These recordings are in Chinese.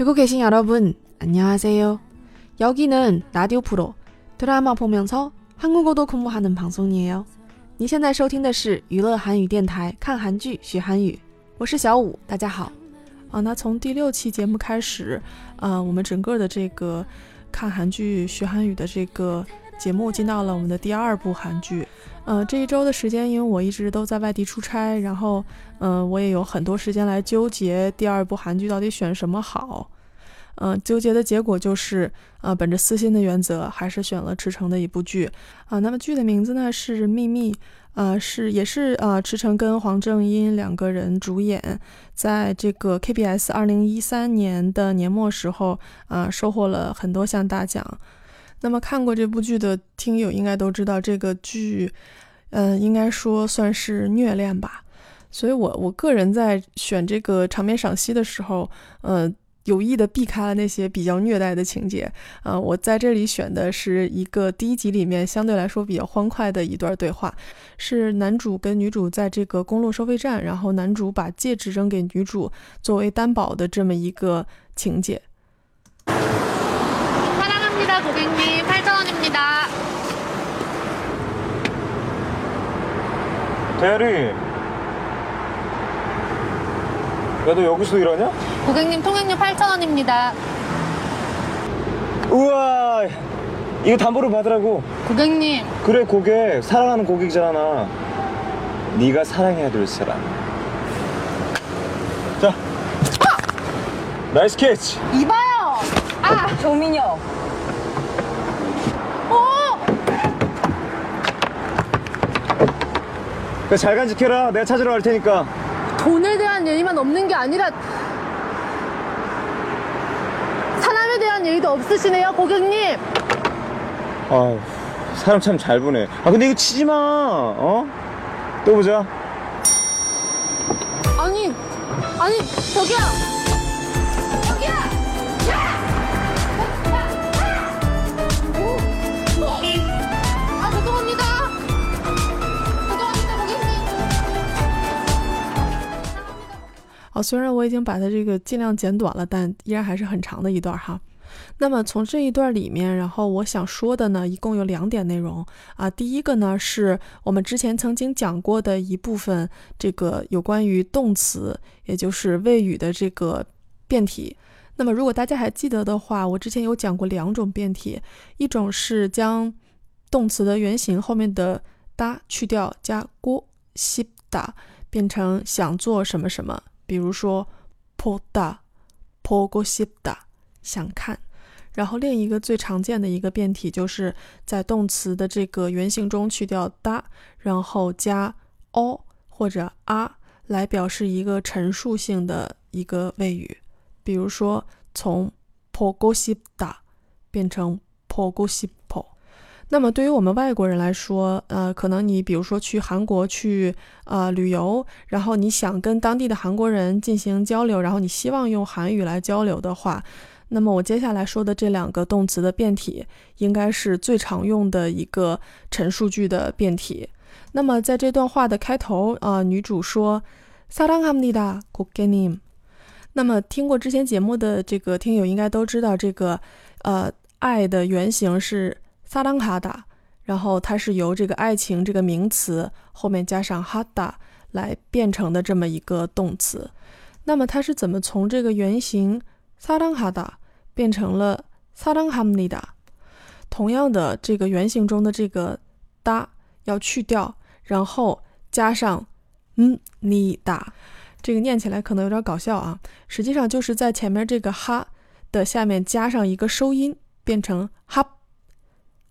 듣고 계신 여러분, 안녕하세요. 여기는 라디오 프로 드라마 보면서 한국어도 공부하는 방송이에요. 你现在收听的是娱乐韩语电台，看韩剧学韩语，我是小五，大家好。啊，那从第六期节目开始，啊，我们整个的这个看韩剧学韩语的这个 节目进到了我们的第二部韩剧。呃，这一周的时间，因为我一直都在外地出差，然后，嗯，我也有很多时间来纠结第二部韩剧到底选什么好。嗯，纠结的结果就是，呃，本着私心的原则，还是选了池诚的一部剧。啊，那么剧的名字呢是《秘密》，呃，是也是呃池诚跟黄正音两个人主演，在这个 KBS 二零一三年的年末时候，啊，收获了很多项大奖。那么看过这部剧的听友应该都知道，这个剧，嗯，应该说算是虐恋吧。所以我我个人在选这个场面赏析的时候，呃，有意的避开了那些比较虐待的情节。啊，我在这里选的是一个第一集里面相对来说比较欢快的一段对话，是男主跟女主在这个公路收费站，然后男主把戒指扔给女主作为担保的这么一个情节。 고객님 8,000원입니다. 대리. 야 너 여기서 일하냐? 고객님 통행료 8,000원입니다. 우와. 이거 담보로 받으라고. 고객님. 그래 고객. 사랑하는 고객이잖아. 나 네가 사랑해야 될 사람. 자. 나이스 캐치. 이봐요. 아. 조민혁. 그래, 잘 간직해라 내가 찾으러 갈 테니까 돈에 대한 예의만 없는 게 아니라 사람에 대한 예의도 없으시네요, 고객님. 아 사람 참 잘 보네 아 근데 이거 치지 마 어? 또 보자 아니, 아니, 저기요. 虽然我已经把它这个尽量剪短了，但依然还是很长的一段哈。那么从这一段里面，然后我想说的呢，一共有两点内容啊。第一个呢，是我们之前曾经讲过的一部分，这个有关于动词，也就是谓语的这个变体。那么如果大家还记得的话，我之前有讲过两种变体，一种是将动词的原型后面的哒去掉，加过西哒变成想做什么什么，比如说 poda、pogosipda，想看。然后另一个最常见的一个变体，就是在动词的这个原形中去掉 da，然后加 o 或者 a 来表示一个陈述性的一个谓语。比如说，从 pogosipda 变成 pogosipo。那么对于我们外国人来说，呃，可能你比如说去韩国去呃旅游，然后你想跟当地的韩国人进行交流，然后你希望用韩语来交流的话，那么我接下来说的这两个动词的变体，应该是最常用的一个陈述句的变体。那么在这段话的开头，啊，女主说사랑합니다 고객님。那么听过之前节目的这个听友应该都知道，这个呃爱的原型是 萨当哈达，然后它是由这个爱情这个名词后面加上哈达来变成的这么一个动词。那么它是怎么从这个原型萨当哈达变成了萨当哈姆尼达？同样的，这个原型中的这个达要去掉，然后加上嗯尼达。这个念起来可能有点搞笑啊，实际上就是在前面这个哈的下面加上一个收音，变成哈。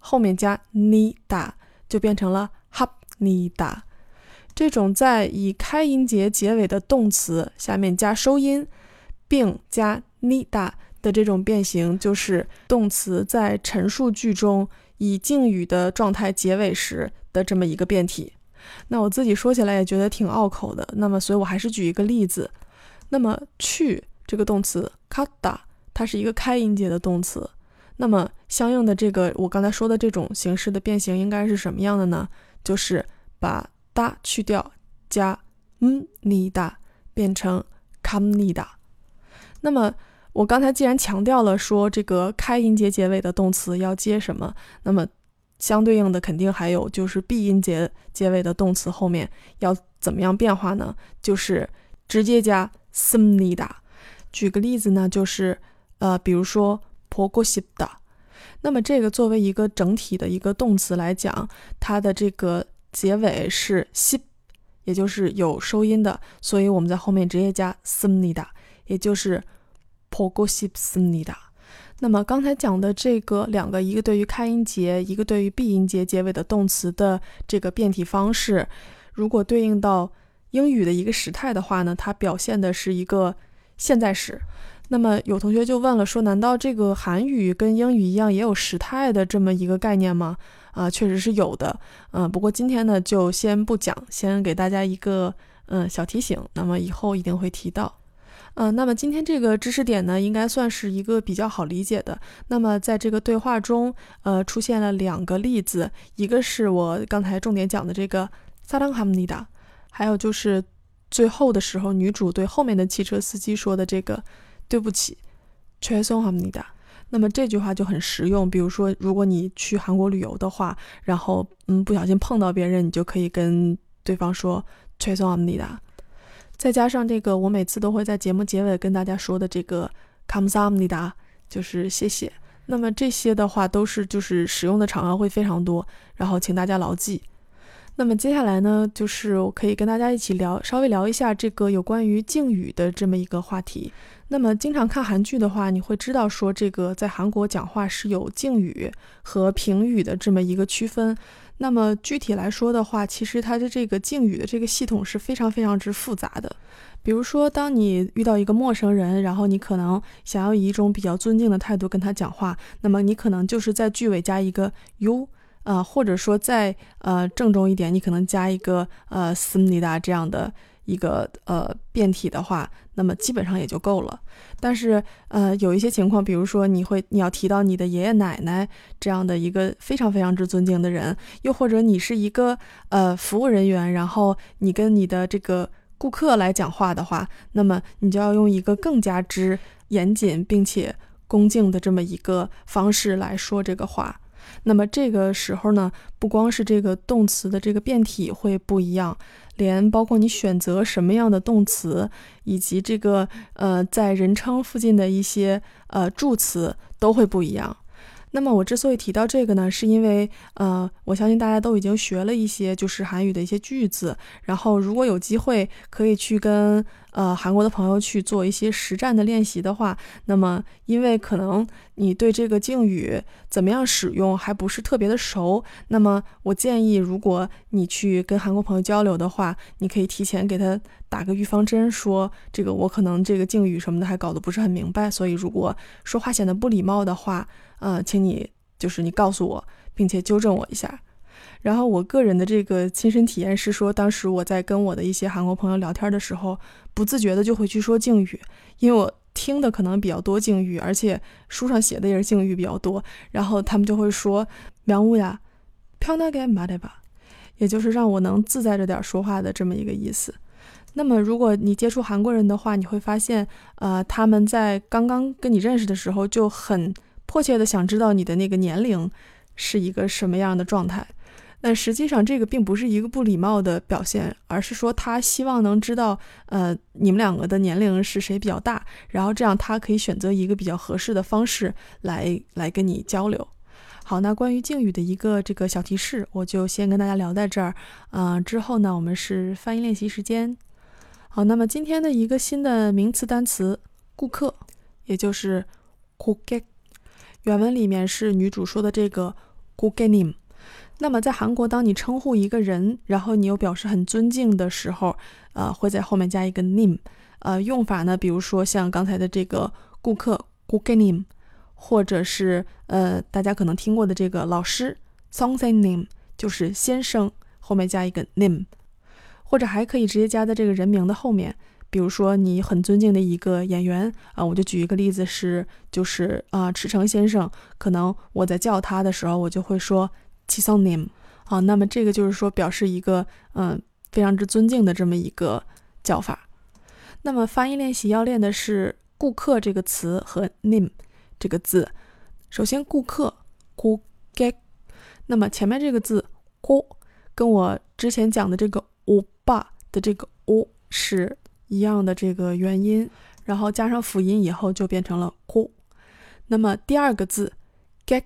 后面加你哒，就变成了哈你哒。这种在以开音节结尾的动词下面加收音，并加你哒的这种变形，就是动词在陈述句中以敬语的状态结尾时的这么一个变体。那我自己说起来也觉得挺拗口的，那么所以我还是举一个例子。那么去这个动词 kata，它是一个开音节的动词。那么相应的这个我刚才说的这种形式的变形应该是什么样的呢？就是把哒去掉，加嗯你哒变成 kam 你哒。那么我刚才既然强调了说这个开音节结尾的动词要接什么，那么相对应的肯定还有就是闭音节结尾的动词后面要怎么样变化呢？就是直接加 smnida。举个例子呢，就是呃，比如说 pogoshida。那么这个作为一个整体的一个动词来讲，它的这个结尾是 s 也就是有收音的，所以我们在后面直接加 simnida，也就是 pogoshibsnida。那么刚才讲的这个两个，一个对于开音节，一个对于闭音节结尾的动词的这个变体方式，如果对应到英语的一个时态的话呢，它表现的是一个现在时。那么有同学就问了，说难道这个韩语跟英语一样也有时态的这么一个概念吗？啊，确实是有的。嗯，不过今天呢，就先不讲，先给大家一个嗯小提醒。那么以后一定会提到。嗯，那么今天这个知识点呢，应该算是一个比较好理解的。那么在这个对话中，呃，出现了两个例子，一个是我刚才重点讲的这个萨当哈姆尼达，还有就是最后的时候女主对后面的汽车司机说的这个。对不起，죄송합니 다。 那么这句话就很实用。比如说，如果你去韩国旅游的话，然后嗯不小心碰到别人，你就可以跟对方说죄송합니 다。 再加上这个，我每次都会在节目结尾跟大家说的这个감사합니 다， 就是谢谢。那么这些的话都是就是使用的场合会非常多，然后请大家牢记。 那么接下来呢，就是我可以跟大家一起聊，稍微聊一下这个有关于敬语的这么一个话题。那么经常看韩剧的话，你会知道说这个在韩国讲话是有敬语和平语的这么一个区分。那么具体来说的话，其实它的这个敬语的这个系统是非常非常之复杂的。比如说，当你遇到一个陌生人，然后你可能想要以一种比较尊敬的态度跟他讲话，那么你可能就是在句尾加一个 you，呃，或者说再呃郑重一点，你可能加一个呃斯尼达这样的。一个呃变体的话，那么基本上也就够了。但是呃有一些情况，比如说你会你要提到你的爷爷奶奶这样的一个非常非常之尊敬的人，又或者你是一个呃服务人员，然后你跟你的这个顾客来讲话的话，那么你就要用一个更加之严谨并且恭敬的这么一个方式来说这个话。那么这个时候呢，不光是这个动词的这个变体会不一样。连包括你选择什么样的动词，以及这个呃在人称附近的一些呃助词都会不一样。那么我之所以提到这个呢，是因为呃我相信大家都已经学了一些就是韩语的一些句子，然后如果有机会可以去跟。呃，韩国的朋友去做一些实战的练习的话，那么因为可能你对这个敬语怎么样使用还不是特别的熟，那么我建议，如果你去跟韩国朋友交流的话，你可以提前给他打个预防针，说这个我可能这个敬语什么的还搞得不是很明白，所以如果说话显得不礼貌的话，呃，请你就是你告诉我，并且纠正我一下。然后我个人的这个亲身体验是说，当时我在跟我的一些韩国朋友聊天的时候，不自觉的就会去说敬语，因为我听的可能比较多敬语，而且书上写的也是敬语比较多。然后他们就会说“명우 야， 편하게말해吧，也就是让我能自在着点说话的这么一个意思。那么，如果你接触韩国人的话，你会发现，呃，他们在刚刚跟你认识的时候就很迫切的想知道你的那个年龄是一个什么样的状态。但实际上，这个并不是一个不礼貌的表现，而是说他希望能知道，呃，你们两个的年龄是谁比较大，然后这样他可以选择一个比较合适的方式来来跟你交流。好，那关于敬语的一个这个小提示，我就先跟大家聊在这儿。嗯，之后呢，我们是翻译练习时间。好，那么今天的一个新的名词单词“顾客”，也就是“ g 객”，原文里面是女主说的这个“ g o o g n i m ”。那么在韩国，当你称呼一个人，然后你又表示很尊敬的时候，呃，会在后面加一个 name，呃，用法呢，比如说像刚才的这个顾客 g o n a m 或者是呃，大家可能听过的这个老师 song say name，就是先生后面加一个 name，或者还可以直接加在这个人名的后面，比如说，你很尊敬的一个演员啊，我就举一个例子是，就是啊，池诚先生。可能我在叫他的时候，我就会说 “his name”。啊，那么这个就是说，表示一个嗯非常之尊敬的这么一个叫法。那么，翻译练习要练的是“顾客”这个词和 “name” 这个字。首先，“顾客”“顾客”，那么前面这个字“顾”跟我之前讲的这个“我爸”的这个“我”是。一样的这个元音，然后加上辅音以后就变成了哭。那么第二个字，get，，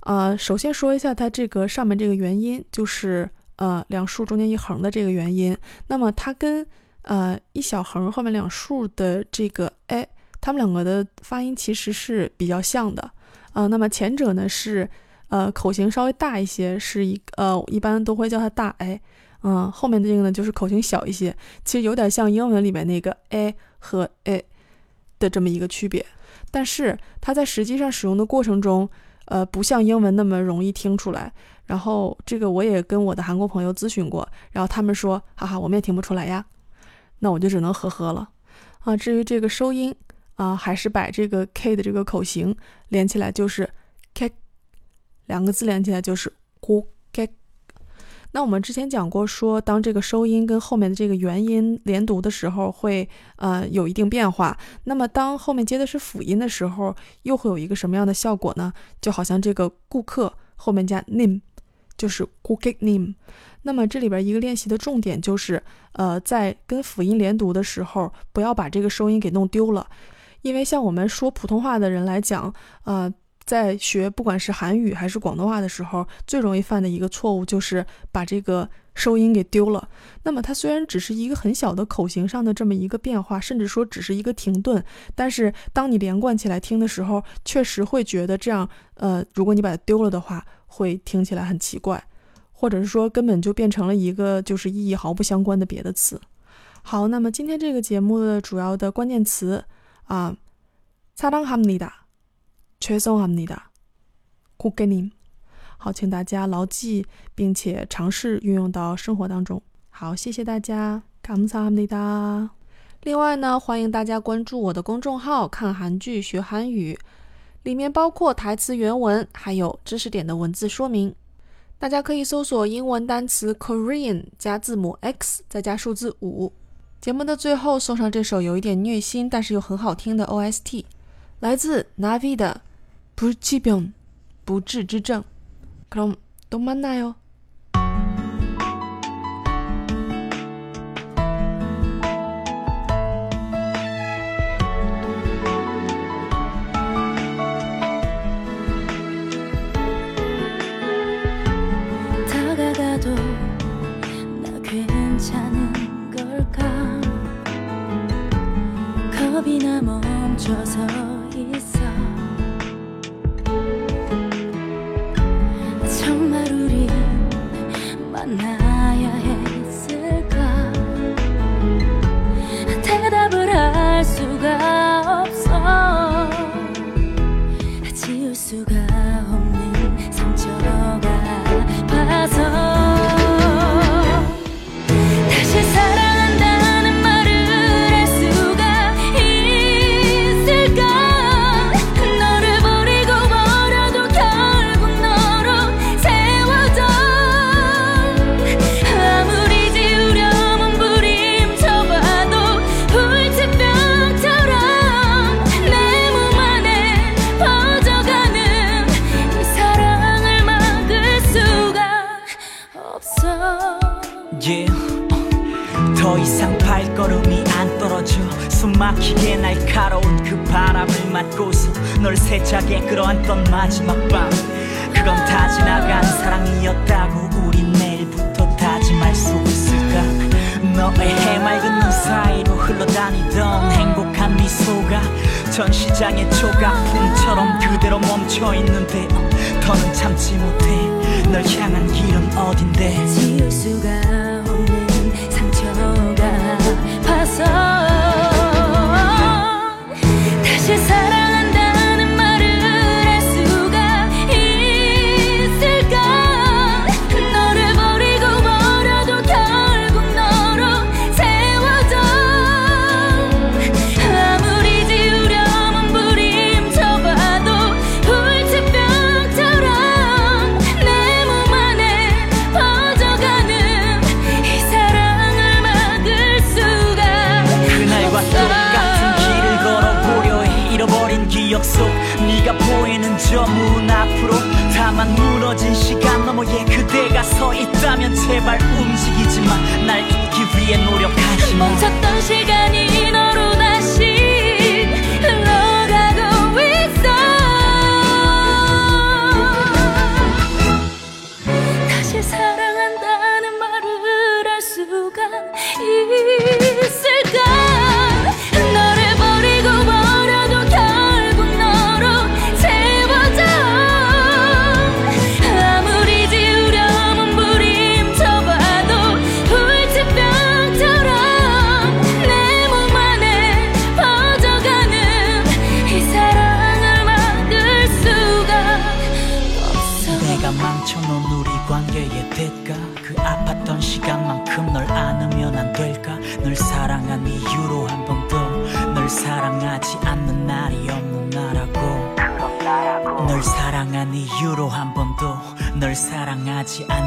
啊，首先说一下它这个上面这个元音，就是呃两竖中间一横的这个元音。那么它跟呃一小横后面两竖的这个哎，它们两个的发音其实是比较像的。呃，那么前者呢是，呃，口型稍微大一些，是一呃，一般都会叫它大 a，嗯，后面的这个呢就是口型小一些，其实有点像英文里面那个 a 和 a 的这么一个区别，但是它在实际上使用的过程中，呃，不像英文那么容易听出来。然后这个我也跟我的韩国朋友咨询过，然后他们说，哈哈，我们也听不出来呀，那我就只能呵呵了。啊，至于这个收音。啊，还是把这个 k 的这个口型连起来，就是 k，两个字连起来就是 ku。那我们之前讲过，说当这个收音跟后面的这个元音连读的时候，会呃有一定变化。那么当后面接的是辅音的时候，又会有一个什么样的效果呢？就好像这个顾客后面加 name，就是 ku k nim。那么这里边一个练习的重点就是，呃，在跟辅音连读的时候，不要把这个收音给弄丢了。因为像我们说普通话的人来讲，呃，在学不管是韩语还是广东话的时候最容易犯的一个错误就是把这个收音给丢了。那么它虽然只是一个很小的口型上的这么一个变化甚至说只是一个停顿但是当你连贯起来听的时候确实会觉得这样呃如果你把它丢了的话会听起来很奇怪或者是说根本就变成了一个就是意义毫不相关的别的词。好那么今天这个节目的主要的关键词啊擦当哈姆尼达。 죄송합니 다， 고객 님。 好，请大家牢记，并且尝试运用到生活当中。好，谢谢大家，감사합니 다。 另外呢，欢迎大家关注我的公众号“看韩剧学韩语”，里面包括台词原文，还有知识点的文字说明。大家可以搜索英文单词 Korean 加字母 X，再加数字五。节目的最后送上这首有一点虐心，但是又很好听的 OST， 来自 Navi 的《불치병》，不治之症。그럼또만나 요。 그건 다 지나간 사랑이었다고 우린 내일부터 다짐할 수 있을까? 너의 해맑은 눈 사이로 흘러다니던 행복한 미소가 전시장의 조각품처럼 그대로 멈춰있는데 더는 참지 못해. 널 향한 길은 어딘데? 지울 수가 저문 앞으로 다만 무너진 시간 너머에 그대가 서 있다면 제발 움직이지 마 날 잊기 위해 노력하지 마. 멈췄던 시간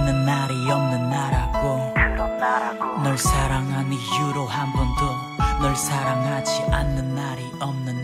없는 날이 없는 나라고. 그런 나라고 널 사랑한 이유로 한 번도 널 사랑하지 않는 날이 없는